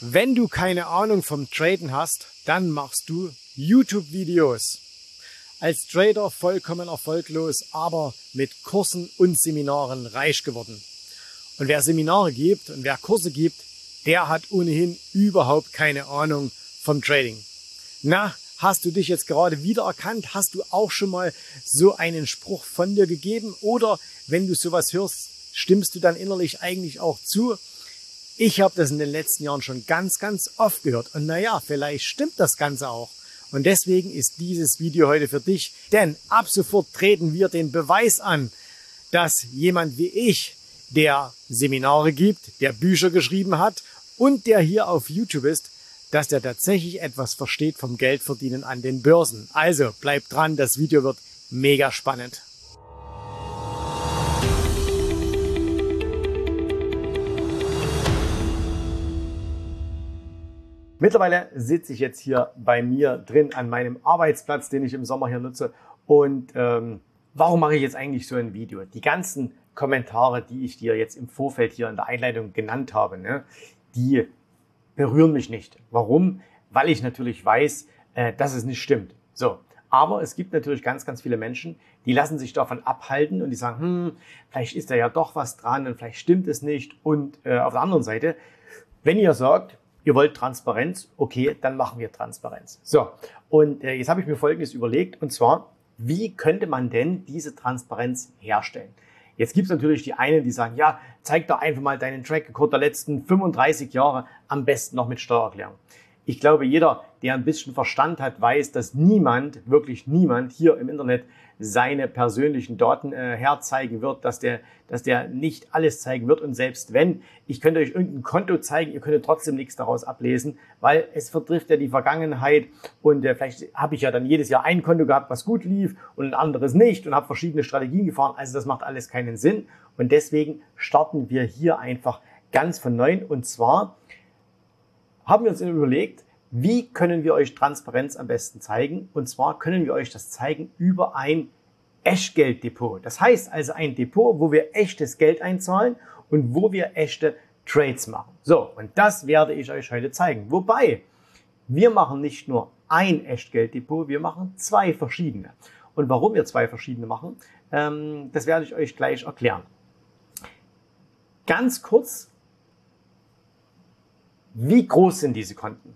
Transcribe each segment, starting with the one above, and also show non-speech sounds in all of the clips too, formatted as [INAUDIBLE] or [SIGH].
Wenn du keine Ahnung vom Traden hast, dann machst du YouTube-Videos. Als Trader vollkommen erfolglos, aber mit Kursen und Seminaren reich geworden. Und wer Seminare gibt und wer Kurse gibt, der hat ohnehin überhaupt keine Ahnung vom Trading. Na, hast du dich jetzt gerade wiedererkannt? Hast du auch schon mal so einen Spruch von dir gegeben? Oder wenn du sowas hörst, stimmst du dann innerlich eigentlich auch zu? Ich habe das in den letzten Jahren schon ganz, ganz oft gehört. Und naja, vielleicht stimmt das Ganze auch. Und deswegen ist dieses Video heute für dich. Denn ab sofort treten wir den Beweis an, dass jemand wie ich, der Seminare gibt, der Bücher geschrieben hat und der hier auf YouTube ist, dass der tatsächlich etwas versteht vom Geldverdienen an den Börsen. Also bleib dran, das Video wird mega spannend. Mittlerweile sitze ich jetzt hier bei mir drin an meinem Arbeitsplatz, den ich im Sommer hier nutze. Und ähm, warum mache ich jetzt eigentlich so ein Video? Die ganzen Kommentare, die ich dir jetzt im Vorfeld hier in der Einleitung genannt habe, ne, die berühren mich nicht. Warum? Weil ich natürlich weiß, äh, dass es nicht stimmt. So. Aber es gibt natürlich ganz, ganz viele Menschen, die lassen sich davon abhalten und die sagen, hm, vielleicht ist da ja doch was dran und vielleicht stimmt es nicht. Und äh, auf der anderen Seite, wenn ihr sagt, ihr wollt Transparenz, okay, dann machen wir Transparenz. So, und äh, jetzt habe ich mir Folgendes überlegt, und zwar, wie könnte man denn diese Transparenz herstellen? Jetzt gibt es natürlich die einen, die sagen, ja, zeig doch einfach mal deinen Track der letzten 35 Jahre, am besten noch mit Steuererklärung. Ich glaube, jeder, der ein bisschen Verstand hat, weiß, dass niemand, wirklich niemand hier im Internet seine persönlichen Daten äh, herzeigen wird, dass der, dass der nicht alles zeigen wird. Und selbst wenn, ich könnte euch irgendein Konto zeigen, ihr könntet trotzdem nichts daraus ablesen, weil es vertrifft ja die Vergangenheit. Und äh, vielleicht habe ich ja dann jedes Jahr ein Konto gehabt, was gut lief und ein anderes nicht und habe verschiedene Strategien gefahren. Also das macht alles keinen Sinn. Und deswegen starten wir hier einfach ganz von neuem. Und zwar haben wir uns überlegt, wie können wir euch Transparenz am besten zeigen? Und zwar können wir euch das zeigen über ein Echtgelddepot. Das heißt also ein Depot, wo wir echtes Geld einzahlen und wo wir echte Trades machen. So, und das werde ich euch heute zeigen. Wobei, wir machen nicht nur ein Echtgelddepot, wir machen zwei verschiedene. Und warum wir zwei verschiedene machen, ähm, das werde ich euch gleich erklären. Ganz kurz, wie groß sind diese Konten?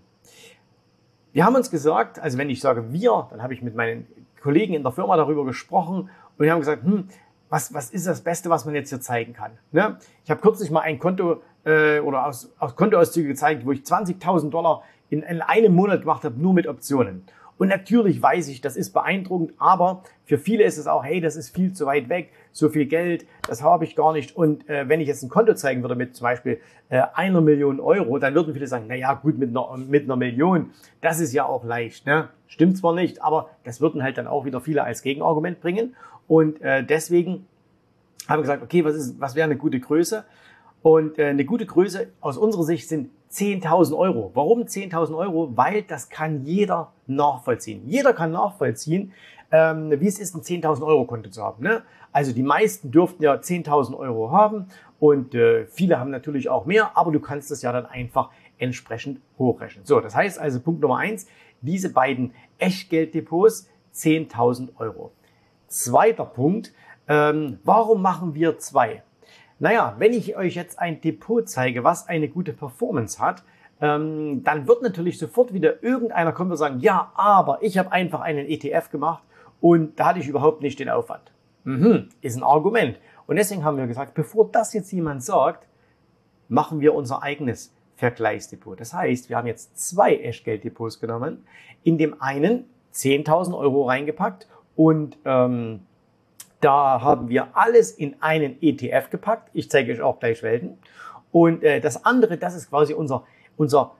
Wir haben uns gesagt, also wenn ich sage wir, dann habe ich mit meinen Kollegen in der Firma darüber gesprochen und wir haben gesagt, hm, was, was ist das Beste, was man jetzt hier zeigen kann? Ne? Ich habe kürzlich mal ein Konto äh, oder aus, aus Kontoauszüge gezeigt, wo ich 20.000 Dollar in, in einem Monat gemacht habe, nur mit Optionen. Und natürlich weiß ich, das ist beeindruckend, aber für viele ist es auch, hey, das ist viel zu weit weg, so viel Geld, das habe ich gar nicht. Und äh, wenn ich jetzt ein Konto zeigen würde mit zum Beispiel äh, einer Million Euro, dann würden viele sagen, na ja, gut, mit einer, mit einer Million, das ist ja auch leicht. Ne? Stimmt zwar nicht, aber das würden halt dann auch wieder viele als Gegenargument bringen. Und äh, deswegen haben wir gesagt, okay, was, ist, was wäre eine gute Größe? Und äh, eine gute Größe aus unserer Sicht sind 10.000 Euro. Warum 10.000 Euro? Weil das kann jeder nachvollziehen. Jeder kann nachvollziehen, ähm, wie es ist, ein 10.000 Euro Konto zu haben. Ne? Also die meisten dürften ja 10.000 Euro haben und äh, viele haben natürlich auch mehr, aber du kannst das ja dann einfach entsprechend hochrechnen. So, das heißt also Punkt Nummer eins, diese beiden Echtgelddepots 10.000 Euro. Zweiter Punkt, ähm, warum machen wir zwei? Naja, wenn ich euch jetzt ein Depot zeige, was eine gute Performance hat, ähm, dann wird natürlich sofort wieder irgendeiner kommen und sagen, ja, aber ich habe einfach einen ETF gemacht und da hatte ich überhaupt nicht den Aufwand. Mhm, ist ein Argument. Und deswegen haben wir gesagt, bevor das jetzt jemand sagt, machen wir unser eigenes Vergleichsdepot. Das heißt, wir haben jetzt zwei Echtgelddepots genommen, in dem einen 10.000 Euro reingepackt und ähm, da haben wir alles in einen ETF gepackt. Ich zeige euch auch gleich Welten. Und äh, das andere, das ist quasi unser, unser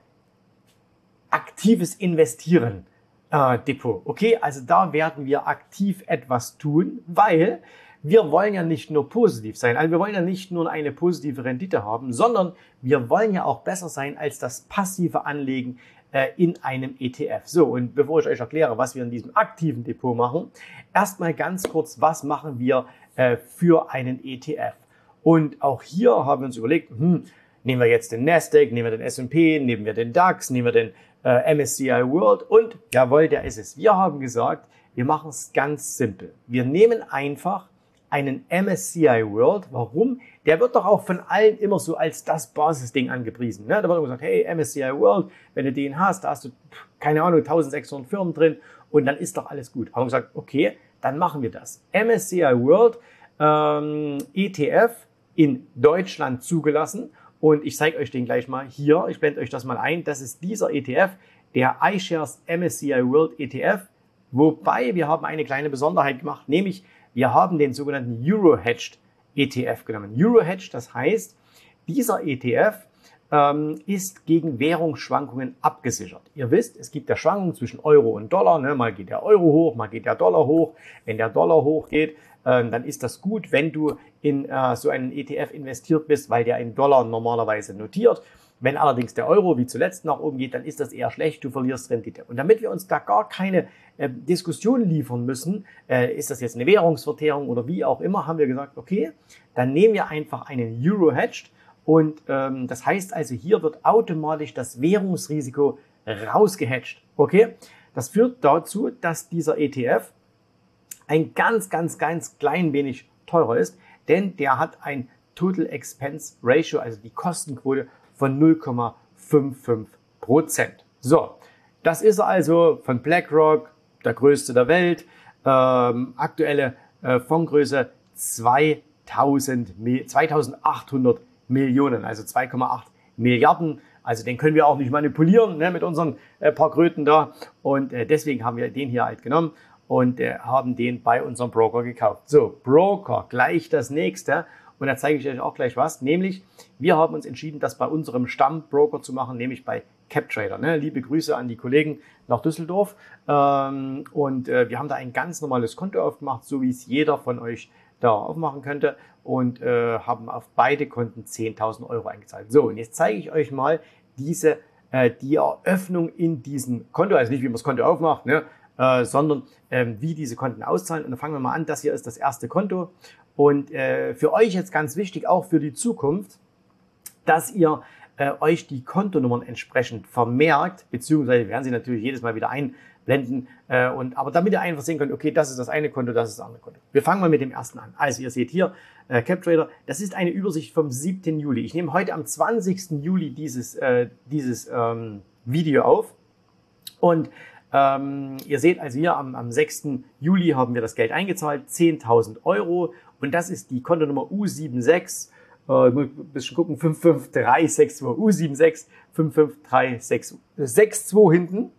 aktives Investieren äh, Depot. Okay, also da werden wir aktiv etwas tun, weil wir wollen ja nicht nur positiv sein, also wir wollen ja nicht nur eine positive Rendite haben, sondern wir wollen ja auch besser sein als das passive Anlegen äh, in einem ETF. So, und bevor ich euch erkläre, was wir in diesem aktiven Depot machen, erstmal ganz kurz, was machen wir äh, für einen ETF? Und auch hier haben wir uns überlegt, hm, Nehmen wir jetzt den Nasdaq, nehmen wir den S&P, nehmen wir den DAX, nehmen wir den äh, MSCI World und jawohl, der ist es. Wir haben gesagt, wir machen es ganz simpel. Wir nehmen einfach einen MSCI World. Warum? Der wird doch auch von allen immer so als das Basisding angepriesen. Ne? Da wird immer gesagt, hey, MSCI World, wenn du den hast, da hast du, keine Ahnung, 1600 Firmen drin und dann ist doch alles gut. Haben wir gesagt, okay, dann machen wir das. MSCI World ähm, ETF in Deutschland zugelassen und ich zeige euch den gleich mal hier. Ich blende euch das mal ein. Das ist dieser ETF, der iShares MSCI World ETF. Wobei wir haben eine kleine Besonderheit gemacht, nämlich wir haben den sogenannten Euro-Hedged ETF genommen. Euro-Hedged, das heißt, dieser ETF ähm, ist gegen Währungsschwankungen abgesichert. Ihr wisst, es gibt ja Schwankungen zwischen Euro und Dollar. Ne? Mal geht der Euro hoch, mal geht der Dollar hoch. Wenn der Dollar hochgeht, äh, dann ist das gut, wenn du in äh, so einen ETF investiert bist, weil der in Dollar normalerweise notiert. Wenn allerdings der Euro wie zuletzt nach oben geht, dann ist das eher schlecht, du verlierst Rendite. Und damit wir uns da gar keine äh, Diskussion liefern müssen, äh, ist das jetzt eine Währungsverteilung oder wie auch immer, haben wir gesagt, okay, dann nehmen wir einfach einen Euro-Hedged und ähm, das heißt also, hier wird automatisch das Währungsrisiko rausgehatcht. Okay? Das führt dazu, dass dieser ETF ein ganz, ganz, ganz klein wenig teurer ist, denn der hat ein Total Expense Ratio, also die Kostenquote von 0,55 Prozent. So, das ist also von BlackRock der größte der Welt. Ähm, aktuelle äh, Fondsgröße 2000, 2800 Millionen, also 2,8 Milliarden. Also den können wir auch nicht manipulieren ne, mit unseren äh, paar Kröten da. Und äh, deswegen haben wir den hier halt genommen und äh, haben den bei unserem Broker gekauft. So, Broker, gleich das nächste. Und da zeige ich euch auch gleich was. Nämlich, wir haben uns entschieden, das bei unserem Stammbroker zu machen, nämlich bei CapTrader. Ne? Liebe Grüße an die Kollegen nach Düsseldorf. Ähm, und äh, wir haben da ein ganz normales Konto aufgemacht, so wie es jeder von euch da aufmachen könnte. Und äh, haben auf beide Konten 10.000 Euro eingezahlt. So, und jetzt zeige ich euch mal diese, äh, die Eröffnung in diesem Konto. Also nicht, wie man das Konto aufmacht, ne? Äh, sondern ähm, wie diese Konten auszahlen. Und dann fangen wir mal an. Das hier ist das erste Konto. Und äh, für euch jetzt ganz wichtig, auch für die Zukunft, dass ihr äh, euch die Kontonummern entsprechend vermerkt, beziehungsweise werden sie natürlich jedes Mal wieder einblenden. Äh, und, aber damit ihr einfach sehen könnt, okay, das ist das eine Konto, das ist das andere Konto. Wir fangen mal mit dem ersten an. Also ihr seht hier äh, CapTrader, das ist eine Übersicht vom 7. Juli. Ich nehme heute am 20. Juli dieses, äh, dieses ähm, Video auf. Und ähm, ihr seht also hier am, am 6. Juli haben wir das Geld eingezahlt, 10.000 Euro. Und das ist die Kontonummer U76. Äh, muss ein bisschen gucken, 55362, U76, 55362 hinten.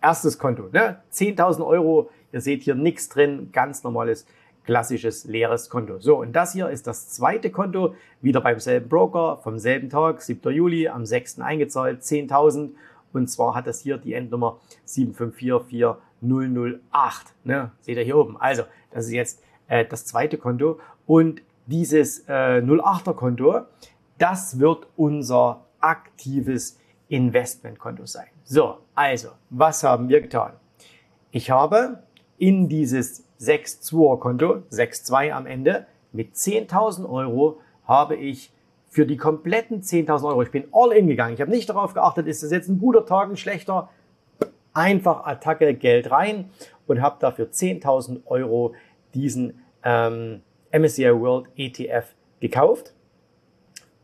Erstes Konto, ne? 10.000 Euro. Ihr seht hier nichts drin, ganz normales klassisches leeres Konto. So, und das hier ist das zweite Konto, wieder beim selben Broker, vom selben Tag, 7. Juli, am 6. eingezahlt, 10.000. Und zwar hat das hier die Endnummer 7544008. Ne? Seht ihr hier oben. Also, das ist jetzt äh, das zweite Konto. Und dieses äh, 08er Konto, das wird unser aktives Investmentkonto sein. So, also, was haben wir getan? Ich habe in dieses 6-2er Konto, 6-2 am Ende, mit 10.000 Euro habe ich für die kompletten 10.000 Euro, ich bin all in gegangen, ich habe nicht darauf geachtet, ist das jetzt ein guter Tag, ein schlechter, einfach Attacke Geld rein und habe dafür 10.000 Euro diesen ähm, MSCI World ETF gekauft.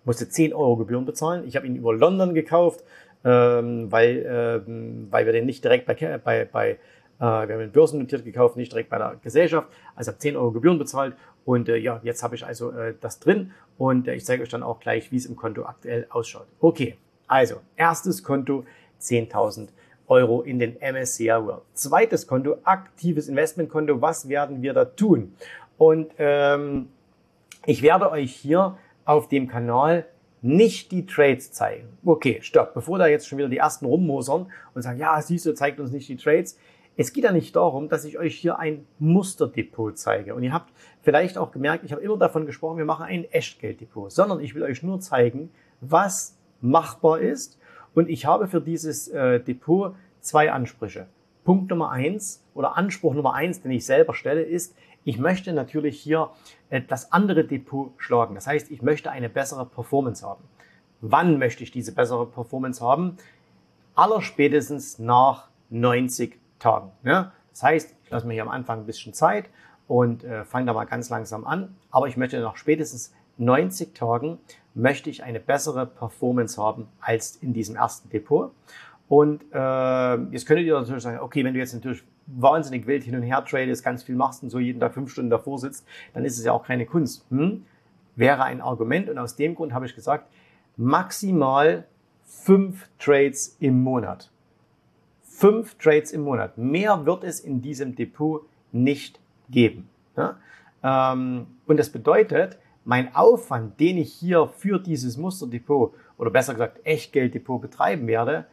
Musste 10 Euro Gebühren bezahlen. Ich habe ihn über London gekauft, ähm, weil, ähm, weil wir den nicht direkt bei, bei, bei äh, wir haben den börsennotiert gekauft, nicht direkt bei der Gesellschaft. Also habe 10 Euro Gebühren bezahlt und äh, ja, jetzt habe ich also äh, das drin und äh, ich zeige euch dann auch gleich, wie es im Konto aktuell ausschaut. Okay, also erstes Konto 10.000 Euro in den MSCI World. Zweites Konto, aktives Investmentkonto. Was werden wir da tun? Und ähm, ich werde euch hier auf dem Kanal nicht die Trades zeigen. Okay, stopp. Bevor da jetzt schon wieder die ersten rummosern und sagen, ja, siehst du, zeigt uns nicht die Trades. Es geht ja nicht darum, dass ich euch hier ein Musterdepot zeige. Und ihr habt vielleicht auch gemerkt, ich habe immer davon gesprochen, wir machen ein Echtgelddepot, sondern ich will euch nur zeigen, was machbar ist. Und ich habe für dieses äh, Depot zwei Ansprüche. Punkt Nummer eins oder Anspruch Nummer eins, den ich selber stelle, ist, ich möchte natürlich hier äh, das andere Depot schlagen. Das heißt, ich möchte eine bessere Performance haben. wann möchte ich diese bessere Performance haben? Allerspätestens nach 90 Tagen. Ja? Das heißt, ich lasse mir hier am Anfang ein bisschen Zeit und äh, fange da mal ganz langsam an. Aber ich möchte nach spätestens 90 Tagen möchte ich eine bessere Performance haben als in diesem ersten Depot. Und äh, jetzt könntet ihr natürlich sagen, okay, wenn du jetzt natürlich wahnsinnig wild hin und her tradest, ganz viel machst und so jeden Tag fünf Stunden davor sitzt, dann ist es ja auch keine Kunst. Hm? Wäre ein Argument und aus dem Grund habe ich gesagt, maximal fünf Trades im Monat. Fünf Trades im Monat. Mehr wird es in diesem Depot nicht geben. Ja? Ähm, und das bedeutet, mein Aufwand, den ich hier für dieses Musterdepot oder besser gesagt Echtgelddepot betreiben werde,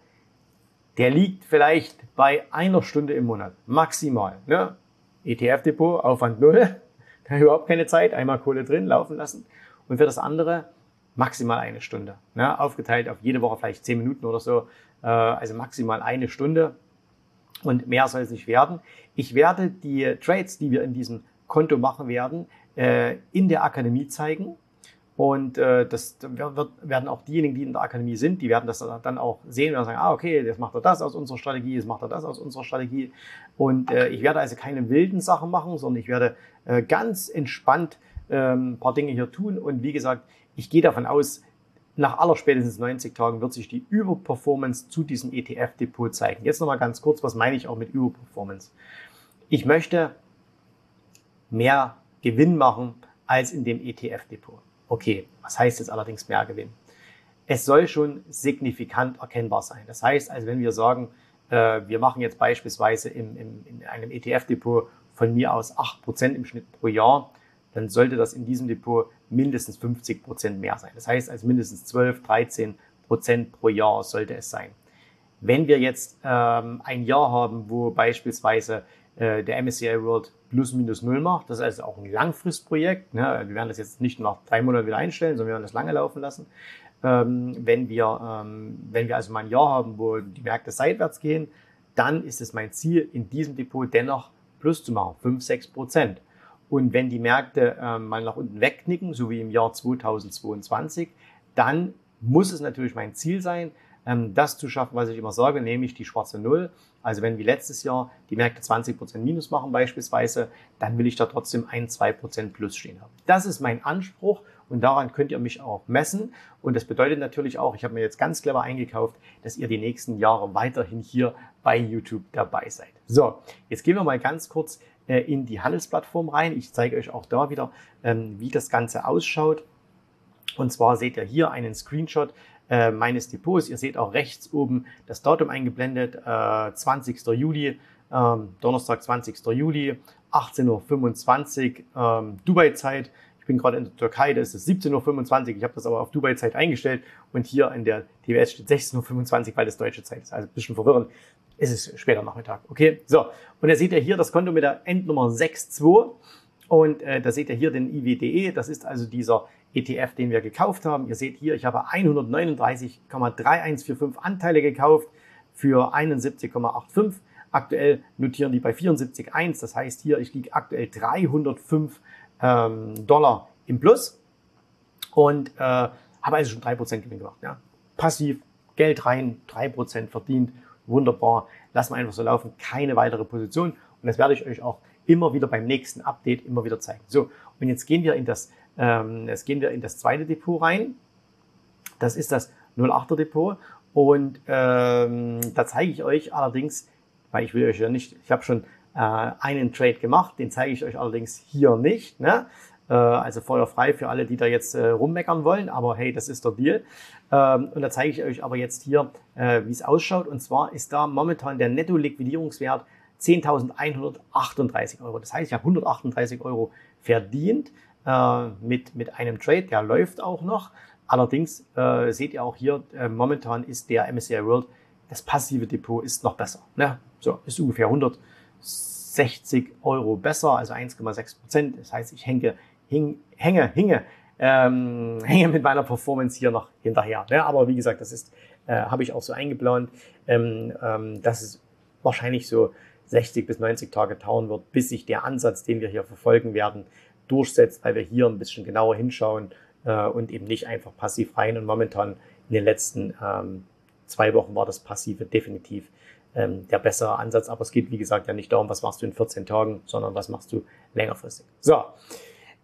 der liegt vielleicht bei einer Stunde im Monat, maximal. Ne? ETF-Depot, Aufwand null, [LAUGHS] da überhaupt keine Zeit, einmal Kohle drin, laufen lassen. Und für das andere maximal eine Stunde. Ne? Aufgeteilt auf jede Woche vielleicht zehn Minuten oder so, äh, also maximal eine Stunde. Und mehr soll es nicht werden. Ich werde die Trades, die wir in diesem Konto machen werden, äh, in der Akademie zeigen. Und äh, das wird, werden auch diejenigen, die in der Akademie sind, die werden das dann auch sehen und sagen, ah, okay, jetzt macht er das aus unserer Strategie, jetzt macht er das aus unserer Strategie. Und äh, ich werde also keine wilden Sachen machen, sondern ich werde äh, ganz entspannt ähm, ein paar Dinge hier tun. Und wie gesagt, ich gehe davon aus, nach aller spätestens 90 Tagen wird sich die Überperformance zu diesem ETF-Depot zeigen. Jetzt nochmal ganz kurz, was meine ich auch mit Überperformance? Ich möchte mehr Gewinn machen als in dem ETF-Depot. Okay, was heißt jetzt allerdings mehr Gewinn? Es soll schon signifikant erkennbar sein. Das heißt, also wenn wir sagen, äh, wir machen jetzt beispielsweise in einem ETF-Depot von mir aus 8% im Schnitt pro Jahr, dann sollte das in diesem Depot mindestens 50% mehr sein. Das heißt, also mindestens 12, 13% pro Jahr sollte es sein. Wenn wir jetzt ähm, ein Jahr haben, wo beispielsweise äh, der MSCI World plus minus null macht. Das ist also auch ein Langfristprojekt. Ne? Wir werden das jetzt nicht nach drei Monaten wieder einstellen, sondern wir werden das lange laufen lassen. Ähm, wenn, wir, ähm, wenn wir also mal ein Jahr haben, wo die Märkte seitwärts gehen, dann ist es mein Ziel, in diesem Depot dennoch plus zu machen, 5, 6 Prozent. Und wenn die Märkte ähm, mal nach unten wegknicken, so wie im Jahr 2022, dann muss es natürlich mein Ziel sein, ähm, das zu schaffen, was ich immer sage, nämlich die schwarze Null. Also wenn wie letztes Jahr die Märkte 20% Minus machen beispielsweise, dann will ich da trotzdem ein, zwei Prozent Plus stehen haben. Das ist mein Anspruch und daran könnt ihr mich auch messen. Und das bedeutet natürlich auch, ich habe mir jetzt ganz clever eingekauft, dass ihr die nächsten Jahre weiterhin hier bei YouTube dabei seid. So, jetzt gehen wir mal ganz kurz äh, in die Handelsplattform rein. Ich zeige euch auch da wieder, ähm, wie das Ganze ausschaut. Und zwar seht ihr hier einen Screenshot äh, meines Depots. Ihr seht auch rechts oben das Datum eingeblendet, äh, 20. Juli, ähm, Donnerstag, 20. Juli, 18.25 Uhr ähm, Dubai-Zeit. Ich bin gerade in der Türkei, da ist es 17.25 Uhr. Ich habe das aber auf Dubai-Zeit eingestellt und hier in der TWS steht 16.25 Uhr, weil das deutsche Zeit ist. Also ein bisschen verwirrend. Es ist später Nachmittag. Okay, so. Und da seht ihr hier das Konto mit der Endnummer 62. Und äh, da seht ihr hier den IWDE. Das ist also dieser ETF, den wir gekauft haben. Ihr seht hier, ich habe 139,3145 Anteile gekauft für 71,85. Aktuell notieren die bei 74,1. Das heißt hier, ich liege aktuell 305 ähm, Dollar im Plus und äh, habe also schon 3% Gewinn gemacht. Ja. Passiv, Geld rein, 3% verdient, wunderbar. Lassen wir einfach so laufen, keine weitere Position. Und das werde ich euch auch immer wieder beim nächsten Update immer wieder zeigen. So, und jetzt gehen wir in das ähm, jetzt gehen wir in das zweite Depot rein. Das ist das 08er Depot. Und ähm, da zeige ich euch allerdings, weil ich will euch ja nicht, ich habe schon äh, einen Trade gemacht, den zeige ich euch allerdings hier nicht. Ne? Äh, also feuerfrei für alle, die da jetzt äh, rummeckern wollen, aber hey, das ist der Deal. Ähm, und da zeige ich euch aber jetzt hier, äh, wie es ausschaut. Und zwar ist da momentan der Netto-Liquidierungswert 10.138 Euro. Das heißt, ich habe 138 Euro verdient äh, mit, mit einem Trade, der läuft auch noch. Allerdings äh, seht ihr auch hier, äh, momentan ist der MSCI World, das passive Depot ist noch besser. Ne? So, ist ungefähr 160 Euro besser, also 1,6 Prozent. Das heißt, ich hänge, hing, hänge, hinge, ähm, hänge mit meiner Performance hier noch hinterher. Ne? Aber wie gesagt, das ist, äh, habe ich auch so eingeplant, ähm, ähm, dass es wahrscheinlich so 60 bis 90 Tage dauern wird, bis sich der Ansatz, den wir hier verfolgen werden, durchsetzt, weil wir hier ein bisschen genauer hinschauen äh, und eben nicht einfach passiv rein. Und momentan in den letzten ähm, zwei Wochen war das Passive definitiv ähm, der bessere Ansatz. Aber es geht, wie gesagt, ja nicht darum, was machst du in 14 Tagen, sondern was machst du längerfristig. So.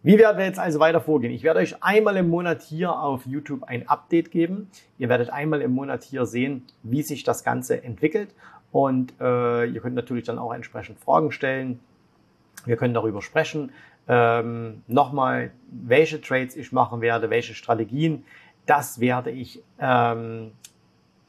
Wie werden wir jetzt also weiter vorgehen? Ich werde euch einmal im Monat hier auf YouTube ein Update geben. Ihr werdet einmal im Monat hier sehen, wie sich das Ganze entwickelt. Und äh, ihr könnt natürlich dann auch entsprechend Fragen stellen. Wir können darüber sprechen. Ähm, Nochmal, welche Trades ich machen werde, welche Strategien, das werde ich ähm,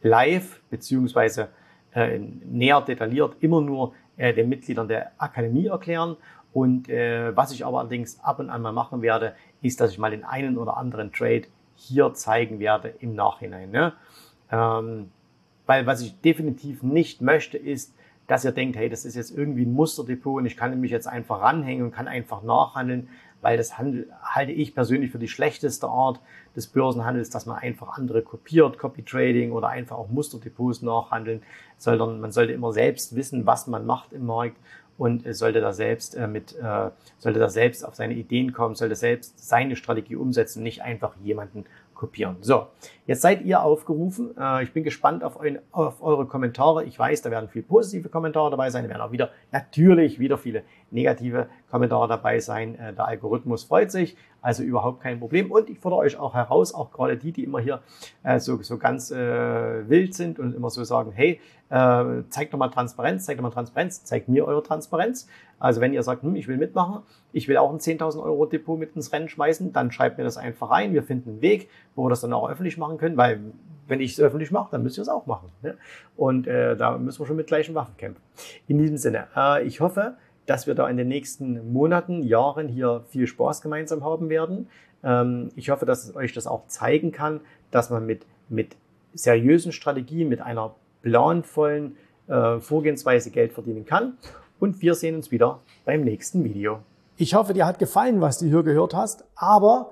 live beziehungsweise äh, näher detailliert immer nur äh, den Mitgliedern der Akademie erklären. Und äh, was ich aber allerdings ab und an mal machen werde, ist, dass ich mal den einen oder anderen Trade hier zeigen werde im Nachhinein. Ne? Ähm, weil was ich definitiv nicht möchte, ist, dass ihr denkt, hey, das ist jetzt irgendwie ein Musterdepot und ich kann mich jetzt einfach ranhängen und kann einfach nachhandeln, weil das handel, halte ich persönlich für die schlechteste Art des Börsenhandels, dass man einfach andere kopiert, Copy Trading oder einfach auch Musterdepots nachhandeln, sondern man sollte immer selbst wissen, was man macht im Markt und sollte da selbst äh, mit, äh, sollte da selbst auf seine Ideen kommen, sollte selbst seine Strategie umsetzen, nicht einfach jemanden kopieren. So, jetzt seid ihr aufgerufen. Äh, ich bin gespannt auf, eu auf, eure Kommentare. Ich weiß, da werden viele positive Kommentare dabei sein. Da werden auch wieder natürlich wieder viele negative Kommentare dabei sein. Äh, der Algorithmus freut sich, also überhaupt kein Problem. Und ich fordere euch auch heraus, auch gerade die, die immer hier äh, so, so ganz äh, wild sind und immer so sagen, hey, äh, zeigt doch mal Transparenz, zeigt doch mal Transparenz, zeigt mir eure Transparenz. Also wenn ihr sagt, hm, ich will mitmachen, ich will auch ein 10.000 Euro Depot mit ins Rennen schmeißen, dann schreibt mir das einfach rein. Wir finden einen Weg, wo wir das dann auch öffentlich machen können, weil wenn ich es öffentlich mache, dann müsst ihr es auch machen. Ne? Und äh, da müssen wir schon mit gleichen Waffen kämpfen. In diesem Sinne, äh, ich hoffe, dass wir da in den nächsten Monaten, Jahren hier viel Spaß gemeinsam haben werden. Ähm, ich hoffe, dass es euch das auch zeigen kann, dass man mit, mit seriösen Strategien, mit einer planvollen äh, Vorgehensweise Geld verdienen kann und wir sehen uns wieder beim nächsten Video. Ich hoffe, dir hat gefallen, was du hier gehört hast, aber